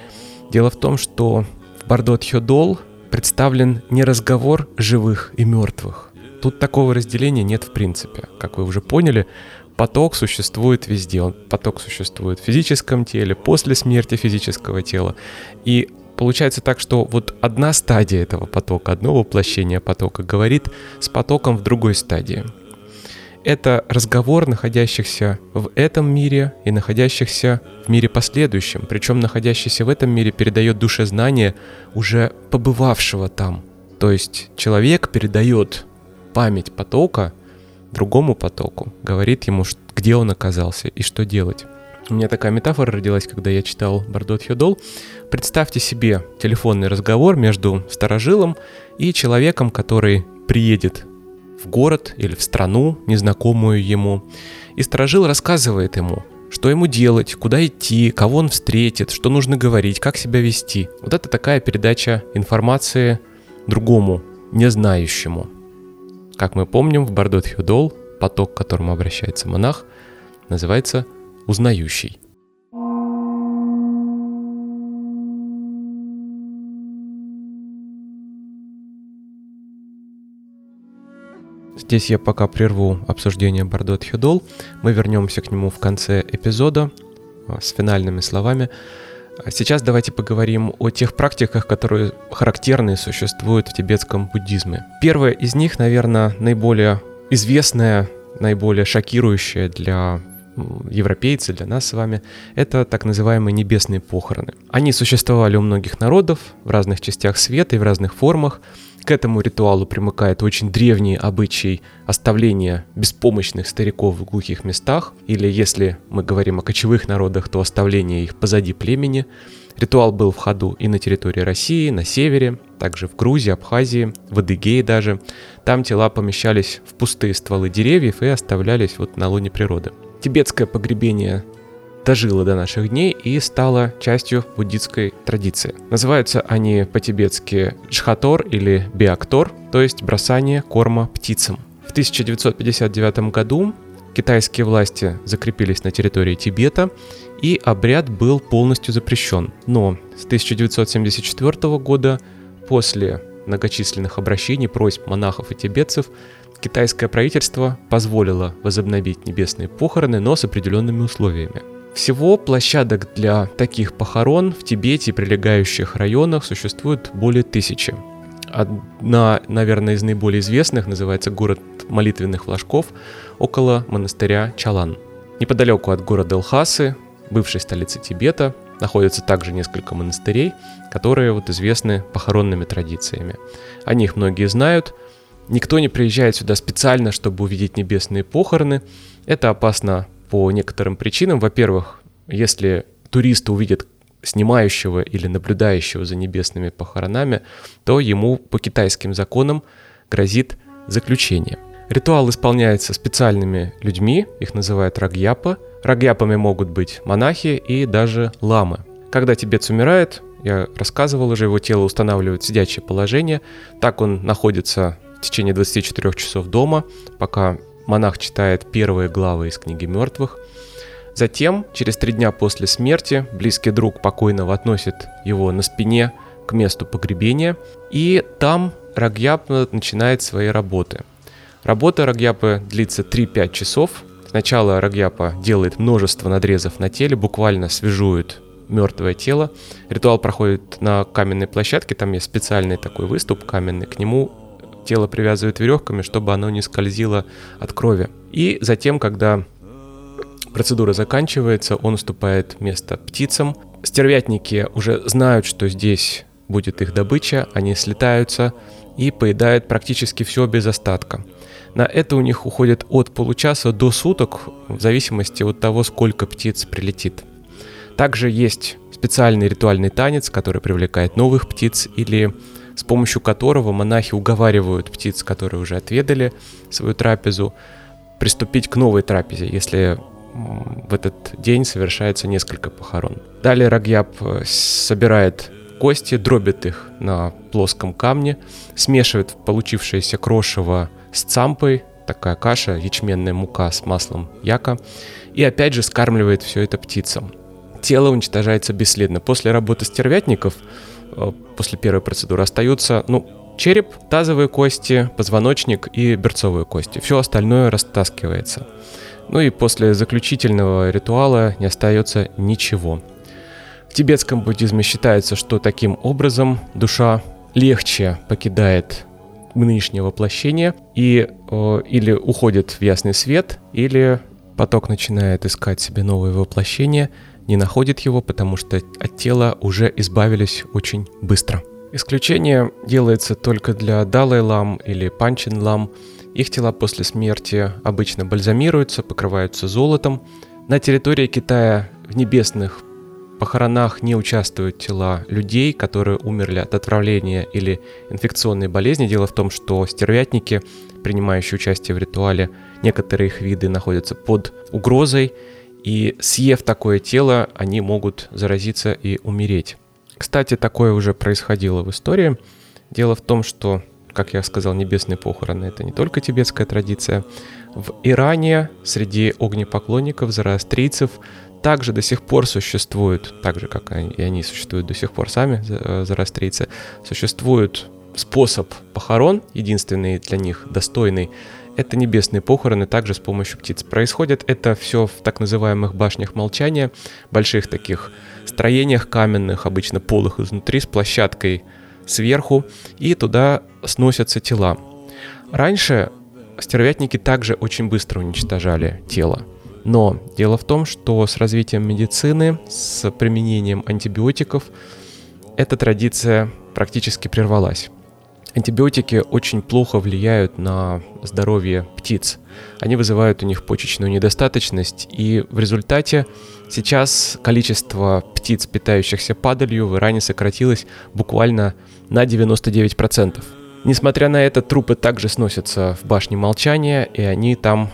Дело в том, что в Бардот Хёдол представлен не разговор живых и мертвых. Тут такого разделения нет в принципе. Как вы уже поняли, поток существует везде. Он, поток существует в физическом теле, после смерти физического тела. И получается так, что вот одна стадия этого потока, одно воплощение потока говорит с потоком в другой стадии это разговор находящихся в этом мире и находящихся в мире последующем. Причем находящийся в этом мире передает душе знания уже побывавшего там. То есть человек передает память потока другому потоку, говорит ему, где он оказался и что делать. У меня такая метафора родилась, когда я читал Бардот Хёдол. Представьте себе телефонный разговор между старожилом и человеком, который приедет в город или в страну, незнакомую ему. И сторожил рассказывает ему, что ему делать, куда идти, кого он встретит, что нужно говорить, как себя вести. Вот это такая передача информации другому, не знающему. Как мы помним, в Бардот Хюдол поток, к которому обращается монах, называется узнающий. Здесь я пока прерву обсуждение Бардот Хюдол. Мы вернемся к нему в конце эпизода а, с финальными словами. А сейчас давайте поговорим о тех практиках, которые характерны существуют в тибетском буддизме. Первая из них, наверное, наиболее известная, наиболее шокирующая для европейцев, для нас с вами, это так называемые небесные похороны. Они существовали у многих народов в разных частях света и в разных формах. К этому ритуалу примыкает очень древний обычай оставления беспомощных стариков в глухих местах, или если мы говорим о кочевых народах, то оставление их позади племени. Ритуал был в ходу и на территории России, на севере, также в Грузии, Абхазии, в Адыгее даже. Там тела помещались в пустые стволы деревьев и оставлялись вот на луне природы. Тибетское погребение дожило до наших дней и стало частью буддистской традиции. Называются они по-тибетски джхатор или биактор, то есть бросание корма птицам. В 1959 году китайские власти закрепились на территории Тибета, и обряд был полностью запрещен. Но с 1974 года, после многочисленных обращений, просьб монахов и тибетцев, китайское правительство позволило возобновить небесные похороны, но с определенными условиями. Всего площадок для таких похорон в Тибете и прилегающих районах существует более тысячи. Одна, наверное, из наиболее известных называется город молитвенных флажков около монастыря Чалан. Неподалеку от города Лхасы, бывшей столицы Тибета, находятся также несколько монастырей, которые вот известны похоронными традициями. О них многие знают. Никто не приезжает сюда специально, чтобы увидеть небесные похороны. Это опасно по некоторым причинам. Во-первых, если туристы увидят снимающего или наблюдающего за небесными похоронами, то ему по китайским законам грозит заключение. Ритуал исполняется специальными людьми, их называют рагьяпа. Рагьяпами могут быть монахи и даже ламы. Когда тибетец умирает, я рассказывал уже, его тело устанавливает сидячее положение. Так он находится течение 24 часов дома, пока монах читает первые главы из книги мертвых. Затем, через три дня после смерти, близкий друг покойного относит его на спине к месту погребения, и там Рагьяп начинает свои работы. Работа Рагьяпа длится 3-5 часов. Сначала Рагьяпа делает множество надрезов на теле, буквально свяжует мертвое тело. Ритуал проходит на каменной площадке, там есть специальный такой выступ каменный, к нему тело привязывают веревками, чтобы оно не скользило от крови. И затем, когда процедура заканчивается, он уступает место птицам. Стервятники уже знают, что здесь будет их добыча, они слетаются и поедают практически все без остатка. На это у них уходит от получаса до суток, в зависимости от того, сколько птиц прилетит. Также есть специальный ритуальный танец, который привлекает новых птиц или с помощью которого монахи уговаривают птиц, которые уже отведали свою трапезу, приступить к новой трапезе, если в этот день совершается несколько похорон. Далее Рагьяб э, собирает кости, дробит их на плоском камне, смешивает получившееся крошево с цампой, такая каша, ячменная мука с маслом яка, и опять же скармливает все это птицам. Тело уничтожается бесследно. После работы стервятников, после первой процедуры, остаются, ну, череп, тазовые кости, позвоночник и берцовые кости. Все остальное растаскивается. Ну и после заключительного ритуала не остается ничего. В тибетском буддизме считается, что таким образом душа легче покидает нынешнее воплощение и э, или уходит в ясный свет, или поток начинает искать себе новое воплощение, не находит его, потому что от тела уже избавились очень быстро. Исключение делается только для Далай-лам или Панчин-лам. Их тела после смерти обычно бальзамируются, покрываются золотом. На территории Китая в небесных похоронах не участвуют тела людей, которые умерли от отравления или инфекционной болезни. Дело в том, что стервятники, принимающие участие в ритуале, некоторые их виды находятся под угрозой, и съев такое тело, они могут заразиться и умереть. Кстати, такое уже происходило в истории. Дело в том, что, как я сказал, небесные похороны — это не только тибетская традиция. В Иране среди огнепоклонников, зороастрийцев, также до сих пор существуют, так же, как и они существуют до сих пор сами, э, зороастрийцы, существует способ похорон, единственный для них достойный, это небесные похороны, также с помощью птиц. Происходит это все в так называемых башнях молчания, больших таких строениях каменных, обычно полых изнутри, с площадкой сверху, и туда сносятся тела. Раньше стервятники также очень быстро уничтожали тело. Но дело в том, что с развитием медицины, с применением антибиотиков, эта традиция практически прервалась. Антибиотики очень плохо влияют на здоровье птиц. Они вызывают у них почечную недостаточность, и в результате сейчас количество птиц, питающихся падалью, в Иране сократилось буквально на 99%. Несмотря на это, трупы также сносятся в башне молчания, и они там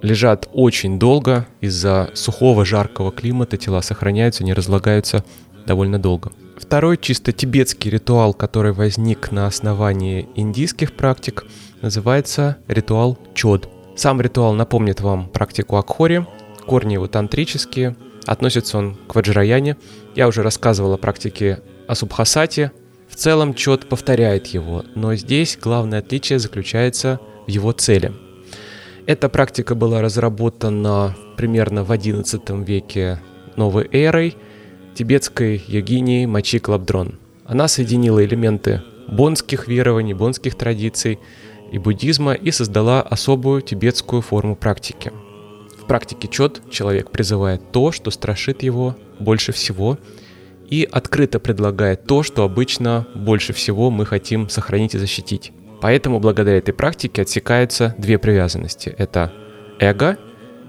лежат очень долго. Из-за сухого, жаркого климата тела сохраняются, не разлагаются довольно долго. Второй чисто тибетский ритуал, который возник на основании индийских практик, называется ритуал чод. Сам ритуал напомнит вам практику Акхори, корни его тантрические, относится он к ваджраяне. Я уже рассказывал о практике Асубхасати. В целом чод повторяет его, но здесь главное отличие заключается в его цели. Эта практика была разработана примерно в XI веке новой эрой – тибетской йогини Мачи Клабдрон. Она соединила элементы бонских верований, бонских традиций и буддизма и создала особую тибетскую форму практики. В практике чет человек призывает то, что страшит его больше всего, и открыто предлагает то, что обычно больше всего мы хотим сохранить и защитить. Поэтому благодаря этой практике отсекаются две привязанности. Это эго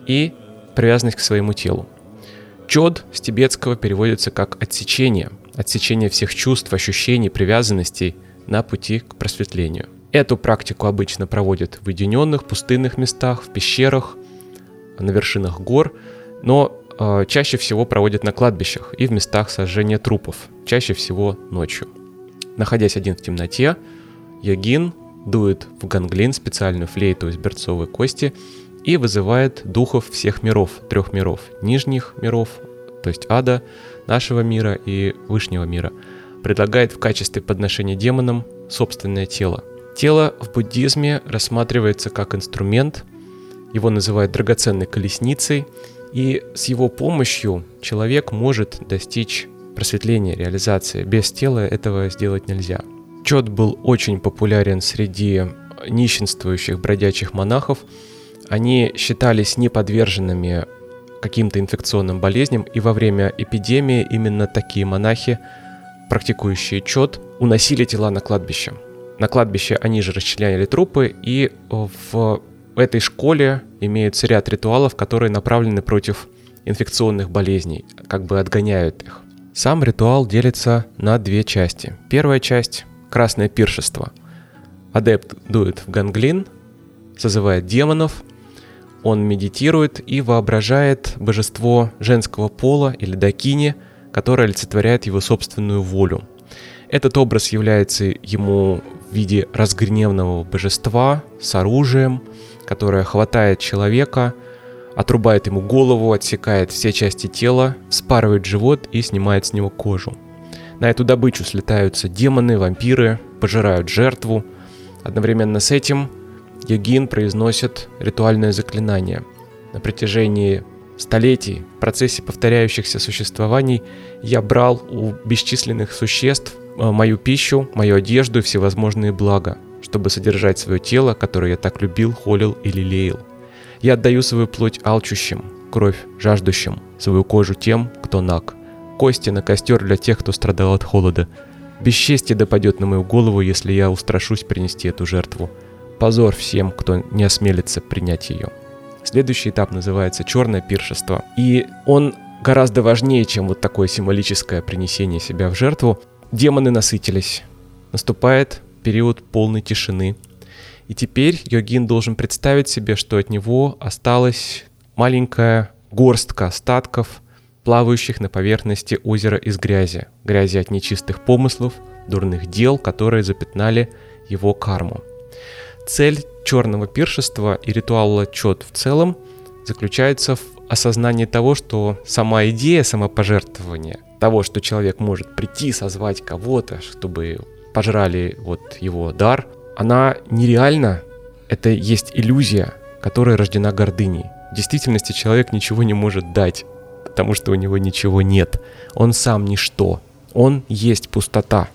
и привязанность к своему телу. Чод с тибетского переводится как «отсечение», отсечение всех чувств, ощущений, привязанностей на пути к просветлению. Эту практику обычно проводят в уединенных, пустынных местах, в пещерах, на вершинах гор, но э, чаще всего проводят на кладбищах и в местах сожжения трупов, чаще всего ночью. Находясь один в темноте, йогин дует в ганглин, специальную флейту из берцовой кости, и вызывает духов всех миров, трех миров, нижних миров, то есть ада, нашего мира и вышнего мира. Предлагает в качестве подношения демонам собственное тело. Тело в буддизме рассматривается как инструмент, его называют драгоценной колесницей, и с его помощью человек может достичь просветления, реализации. Без тела этого сделать нельзя. Чот был очень популярен среди нищенствующих бродячих монахов, они считались неподверженными каким-то инфекционным болезням, и во время эпидемии именно такие монахи, практикующие чет, уносили тела на кладбище. На кладбище они же расчленяли трупы, и в этой школе имеется ряд ритуалов, которые направлены против инфекционных болезней, как бы отгоняют их. Сам ритуал делится на две части. Первая часть – красное пиршество. Адепт дует в ганглин, созывает демонов, он медитирует и воображает божество женского пола или дакини, которое олицетворяет его собственную волю. Этот образ является ему в виде разгневанного божества с оружием, которое хватает человека, отрубает ему голову, отсекает все части тела, спарывает живот и снимает с него кожу. На эту добычу слетаются демоны, вампиры, пожирают жертву. Одновременно с этим йогин произносит ритуальное заклинание. На протяжении столетий в процессе повторяющихся существований я брал у бесчисленных существ э, мою пищу, мою одежду и всевозможные блага, чтобы содержать свое тело, которое я так любил, холил и лелеял. Я отдаю свою плоть алчущим, кровь жаждущим, свою кожу тем, кто наг, кости на костер для тех, кто страдал от холода. Бесчестье допадет на мою голову, если я устрашусь принести эту жертву. Позор всем, кто не осмелится принять ее. Следующий этап называется черное пиршество. И он гораздо важнее, чем вот такое символическое принесение себя в жертву. Демоны насытились. Наступает период полной тишины. И теперь йогин должен представить себе, что от него осталась маленькая горстка остатков, плавающих на поверхности озера из грязи. Грязи от нечистых помыслов, дурных дел, которые запятнали его карму. Цель черного пиршества и ритуала чет в целом заключается в осознании того, что сама идея самопожертвования, того, что человек может прийти, созвать кого-то, чтобы пожрали вот его дар, она нереальна, это есть иллюзия, которая рождена гордыней. В действительности человек ничего не может дать, потому что у него ничего нет. Он сам ничто. Он есть пустота.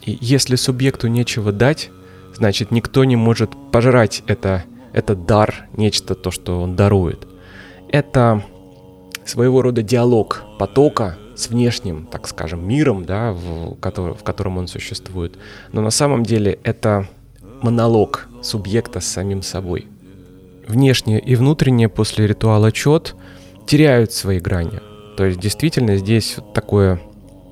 И если субъекту нечего дать, значит никто не может пожрать это, этот дар, нечто то, что он дарует. Это своего рода диалог потока с внешним, так скажем, миром, да, в, который, в котором он существует. Но на самом деле это монолог субъекта с самим собой. Внешнее и внутреннее после ритуала чет теряют свои грани. То есть действительно здесь такое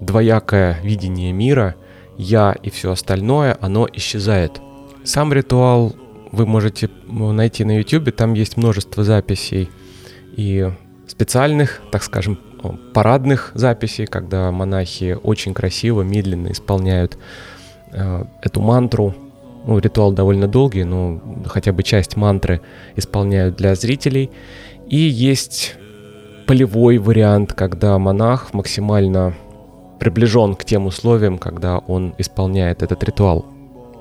двоякое видение мира, я и все остальное, оно исчезает – сам ритуал вы можете найти на YouTube, там есть множество записей и специальных, так скажем, парадных записей, когда монахи очень красиво, медленно исполняют э, эту мантру. Ну, ритуал довольно долгий, но хотя бы часть мантры исполняют для зрителей. И есть полевой вариант, когда монах максимально приближен к тем условиям, когда он исполняет этот ритуал.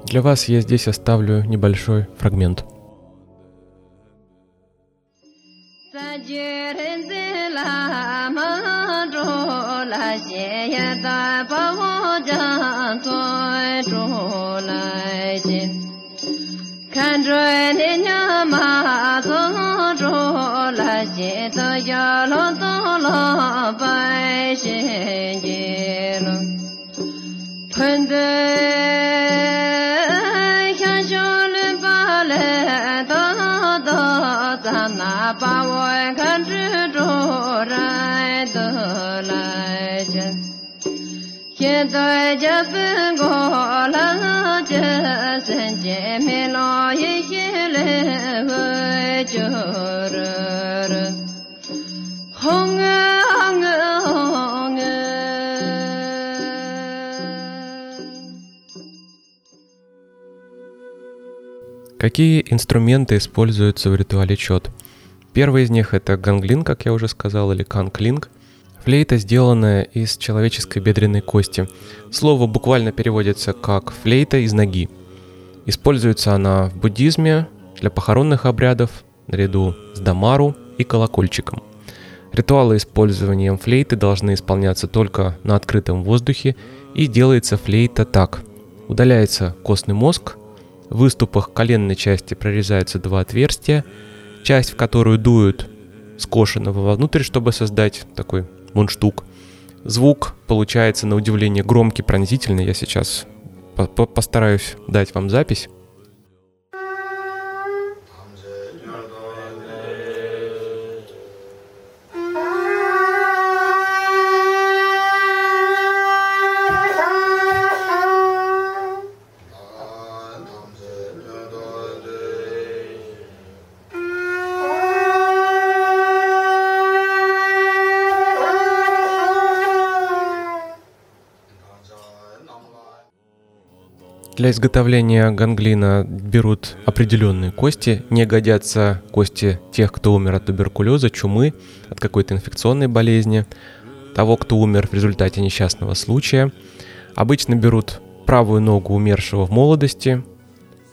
Для вас я здесь оставлю небольшой фрагмент. Kan 人都都咱那把我看执着来得来着，现在这分过了这生姐妹老爷爷来会就热热，红啊。Какие инструменты используются в ритуале чет? Первый из них это ганглин, как я уже сказал, или канклинг. Флейта, сделанная из человеческой бедренной кости. Слово буквально переводится как «флейта из ноги». Используется она в буддизме для похоронных обрядов наряду с дамару и колокольчиком. Ритуалы использованием флейты должны исполняться только на открытом воздухе и делается флейта так. Удаляется костный мозг, в выступах коленной части прорезаются два отверстия – часть, в которую дуют скошенного вовнутрь, чтобы создать такой мундштук. Звук получается на удивление громкий, пронзительный. Я сейчас по -по постараюсь дать вам запись. Для изготовления ганглина берут определенные кости. Не годятся кости тех, кто умер от туберкулеза, чумы, от какой-то инфекционной болезни, того, кто умер в результате несчастного случая. Обычно берут правую ногу умершего в молодости,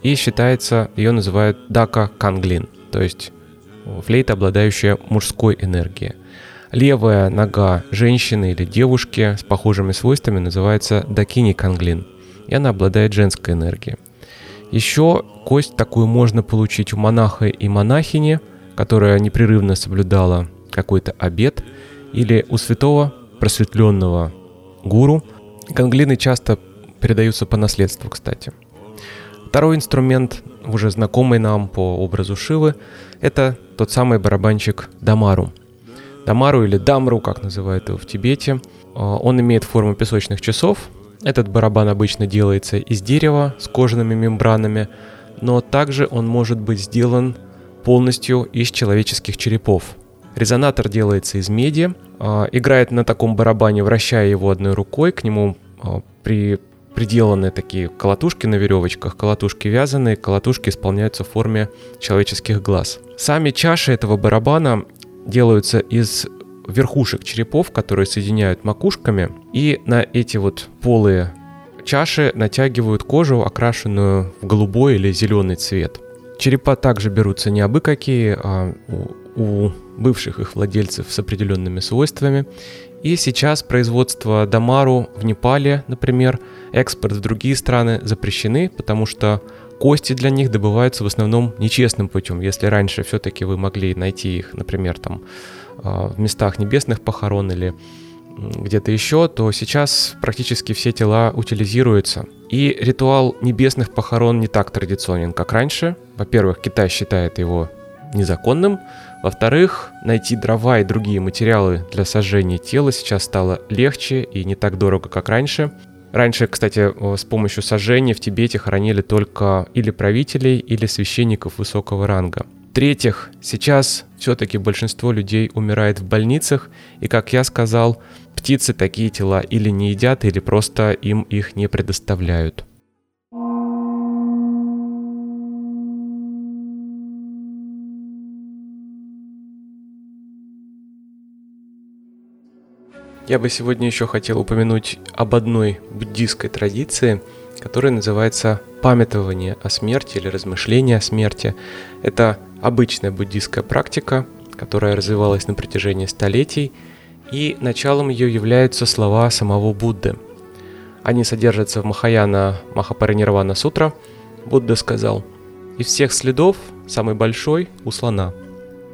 и считается, ее называют дака канглин, то есть флейта, обладающая мужской энергией. Левая нога женщины или девушки с похожими свойствами называется дакини канглин, и она обладает женской энергией. Еще кость такую можно получить у монаха и монахини, которая непрерывно соблюдала какой-то обед, или у святого просветленного гуру. Канглины часто передаются по наследству, кстати. Второй инструмент, уже знакомый нам по образу Шивы, это тот самый барабанчик Дамару. Дамару или Дамру, как называют его в Тибете. А, он имеет форму песочных часов. Этот барабан обычно делается из дерева с кожаными мембранами, но также он может быть сделан полностью из человеческих черепов. Резонатор делается из меди, а, играет на таком барабане, вращая его одной рукой, к нему а, при приделаны такие колотушки на веревочках, колотушки вязаные, колотушки исполняются в форме человеческих глаз. Сами чаши этого барабана делаются из верхушек черепов, которые соединяют макушками, и на эти вот полые чаши натягивают кожу, окрашенную в голубой или зеленый цвет. Черепа также берутся не абы какие, а у, у бывших их владельцев с определенными свойствами. И сейчас производство Дамару в Непале, например, экспорт в другие страны запрещены, потому что кости для них добываются в основном нечестным путем. Если раньше все-таки вы могли найти их, например, там в местах небесных похорон или где-то еще, то сейчас практически все тела утилизируются. И ритуал небесных похорон не так традиционен, как раньше. Во-первых, Китай считает его незаконным. Во-вторых, найти дрова и другие материалы для сожжения тела сейчас стало легче и не так дорого, как раньше. Раньше, кстати, с помощью сожжения в Тибете хоронили только или правителей, или священников высокого ранга. В-третьих, сейчас все-таки большинство людей умирает в больницах, и, как я сказал, птицы такие тела или не едят, или просто им их не предоставляют. Я бы сегодня еще хотел упомянуть об одной буддийской традиции, которая называется памятование о смерти или размышление о смерти. Это обычная буддийская практика, которая развивалась на протяжении столетий, и началом ее являются слова самого Будды. Они содержатся в Махаяна Махапаринирвана Сутра. Будда сказал, «Из всех следов самый большой у слона,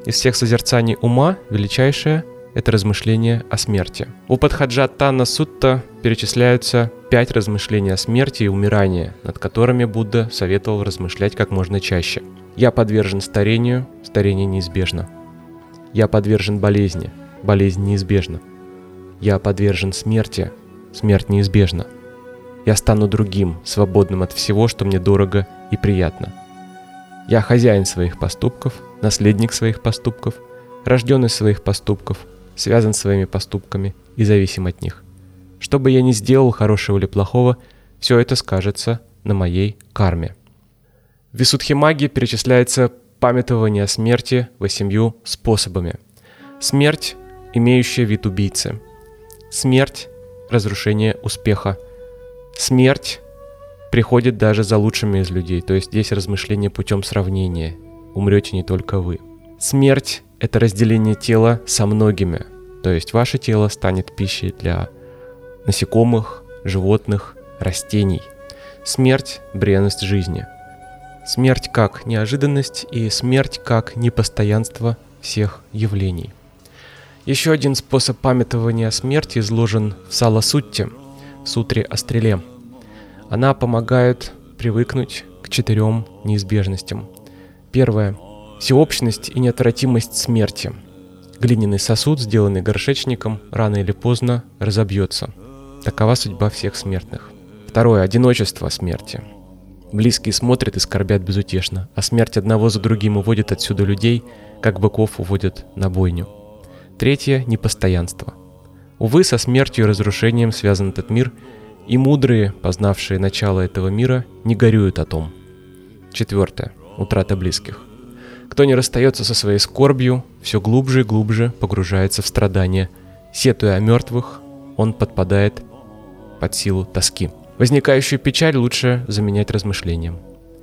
из всех созерцаний ума величайшее это размышление о смерти. У Падхаджатана Сутта перечисляются пять размышлений о смерти и умирании, над которыми Будда советовал размышлять как можно чаще. Я подвержен старению, старение неизбежно. Я подвержен болезни, болезнь неизбежна. Я подвержен смерти, смерть неизбежна. Я стану другим, свободным от всего, что мне дорого и приятно. Я хозяин своих поступков, наследник своих поступков, рожденный своих поступков, связан своими поступками и зависим от них. Что бы я ни сделал, хорошего или плохого, все это скажется на моей карме. В Висудхимаге перечисляется памятование смерти восемью способами. Смерть, имеющая вид убийцы. Смерть – разрушение успеха. Смерть приходит даже за лучшими из людей, то есть здесь размышление путем сравнения. Умрете не только вы. Смерть – это разделение тела со многими, то есть ваше тело станет пищей для насекомых, животных, растений. Смерть – бренность жизни. Смерть как неожиданность и смерть как непостоянство всех явлений. Еще один способ памятования смерти изложен в Сала-Сутте, в сутре о стреле. Она помогает привыкнуть к четырем неизбежностям. Первое – всеобщность и неотвратимость смерти – Глиняный сосуд, сделанный горшечником, рано или поздно разобьется. Такова судьба всех смертных. Второе. Одиночество смерти. Близкие смотрят и скорбят безутешно, а смерть одного за другим уводит отсюда людей, как быков уводят на бойню. Третье – непостоянство. Увы, со смертью и разрушением связан этот мир, И мудрые, познавшие начало этого мира, не горюют о том. Четвертое. Утрата близких. Кто не расстается со своей скорбью, все глубже и глубже погружается в страдания. Сетуя о мертвых, он подпадает под силу тоски. Возникающую печаль лучше заменять размышлением.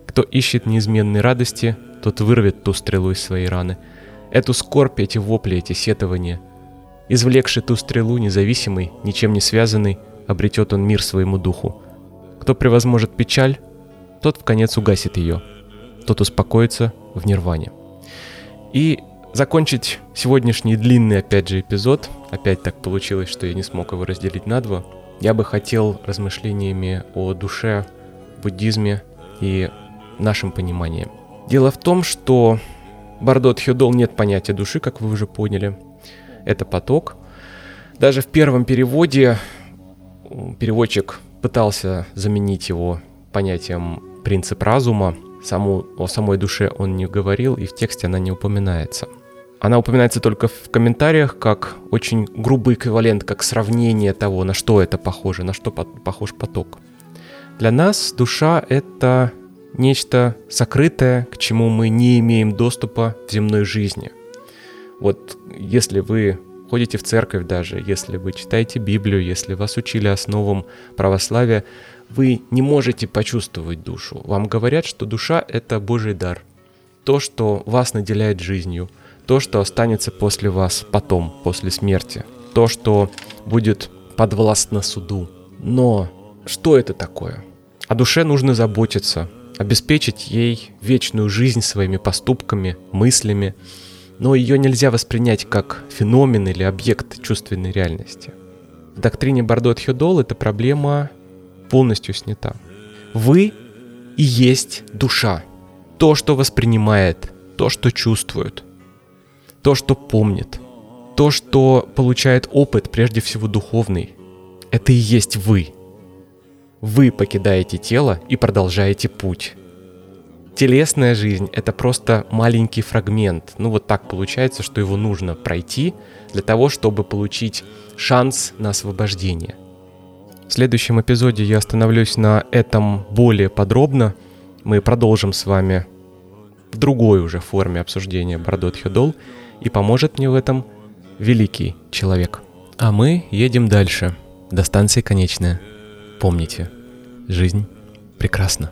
Кто ищет неизменной радости, тот вырвет ту стрелу из своей раны. Эту скорбь, эти вопли, эти сетования. Извлекший ту стрелу, независимый, ничем не связанный, обретет он мир своему духу. Кто превозможет печаль, тот в конец угасит ее, тот успокоится в нирване. И закончить сегодняшний длинный, опять же, эпизод, опять так получилось, что я не смог его разделить на два, я бы хотел размышлениями о душе, буддизме и нашем понимании. Дело в том, что Бардот Хюдол нет понятия души, как вы уже поняли. Это поток. Даже в первом переводе переводчик пытался заменить его понятием принцип разума. Саму, о самой душе он не говорил, и в тексте она не упоминается. Она упоминается только в комментариях как очень грубый эквивалент, как сравнение того, на что это похоже, на что похож поток. Для нас душа — это нечто сокрытое, к чему мы не имеем доступа в земной жизни. Вот если вы ходите в церковь даже, если вы читаете Библию, если вас учили основам православия, вы не можете почувствовать душу. Вам говорят, что душа — это Божий дар. То, что вас наделяет жизнью, то, что останется после вас потом, после смерти, то, что будет подвластно суду. Но что это такое? О душе нужно заботиться, обеспечить ей вечную жизнь своими поступками, мыслями, но ее нельзя воспринять как феномен или объект чувственной реальности. В доктрине Бардот Хюдол эта проблема полностью снята. Вы и есть душа. То, что воспринимает, то, что чувствует, то, что помнит, то, что получает опыт, прежде всего духовный. Это и есть вы. Вы покидаете тело и продолжаете путь. Телесная жизнь — это просто маленький фрагмент. Ну вот так получается, что его нужно пройти для того, чтобы получить шанс на освобождение — в следующем эпизоде я остановлюсь на этом более подробно. Мы продолжим с вами в другой уже форме обсуждения Бардот Хюдол, и поможет мне в этом великий человек. А мы едем дальше, до станции конечная. Помните, жизнь прекрасна.